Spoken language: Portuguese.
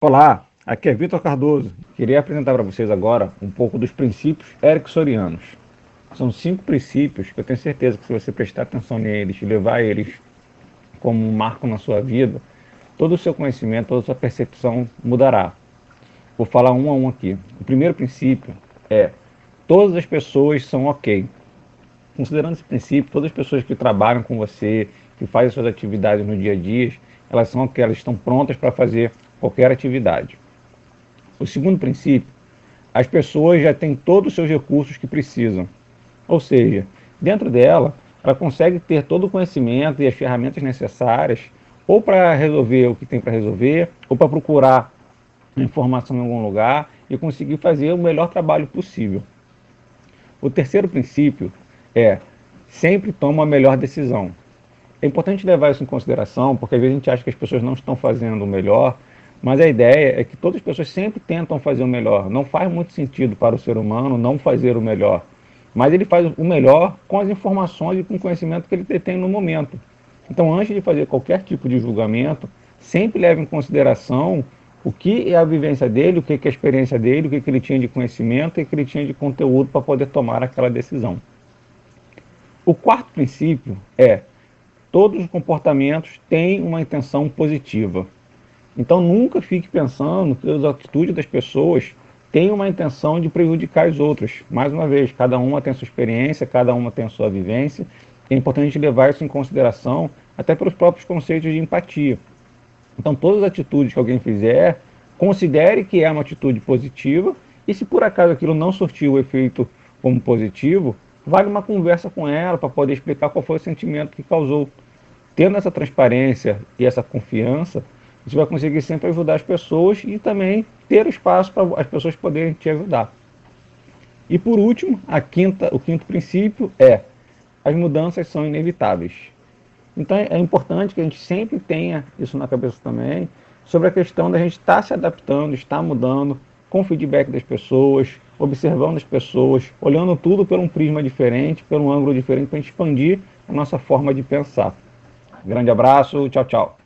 Olá, aqui é Vitor Cardoso. Queria apresentar para vocês agora um pouco dos princípios ericksonianos. São cinco princípios que eu tenho certeza que se você prestar atenção neles levar eles como um marco na sua vida, todo o seu conhecimento, toda a sua percepção mudará. Vou falar um a um aqui. O primeiro princípio é: todas as pessoas são ok. Considerando esse princípio, todas as pessoas que trabalham com você, que fazem suas atividades no dia a dia, elas são ok, elas estão prontas para fazer qualquer atividade. O segundo princípio, as pessoas já têm todos os seus recursos que precisam. Ou seja, dentro dela, ela consegue ter todo o conhecimento e as ferramentas necessárias ou para resolver o que tem para resolver, ou para procurar informação em algum lugar e conseguir fazer o melhor trabalho possível. O terceiro princípio é sempre toma a melhor decisão. É importante levar isso em consideração, porque às vezes a gente acha que as pessoas não estão fazendo o melhor, mas a ideia é que todas as pessoas sempre tentam fazer o melhor. Não faz muito sentido para o ser humano não fazer o melhor, mas ele faz o melhor com as informações e com o conhecimento que ele tem no momento. Então, antes de fazer qualquer tipo de julgamento, sempre leve em consideração o que é a vivência dele, o que é a experiência dele, o que, é que ele tinha de conhecimento e o que ele tinha de conteúdo para poder tomar aquela decisão. O quarto princípio é todos os comportamentos têm uma intenção positiva. Então nunca fique pensando que as atitudes das pessoas têm uma intenção de prejudicar os outros. Mais uma vez, cada uma tem sua experiência, cada uma tem sua vivência. É importante levar isso em consideração, até pelos próprios conceitos de empatia. Então, todas as atitudes que alguém fizer, considere que é uma atitude positiva, e se por acaso aquilo não surtiu o efeito como positivo, vale uma conversa com ela para poder explicar qual foi o sentimento que causou. Tendo essa transparência e essa confiança, você vai conseguir sempre ajudar as pessoas e também ter espaço para as pessoas poderem te ajudar. E por último, a quinta, o quinto princípio é as mudanças são inevitáveis. Então é importante que a gente sempre tenha isso na cabeça também, sobre a questão da gente estar tá se adaptando, estar mudando, com o feedback das pessoas, observando as pessoas, olhando tudo por um prisma diferente, por um ângulo diferente, para expandir a nossa forma de pensar. Grande abraço, tchau, tchau.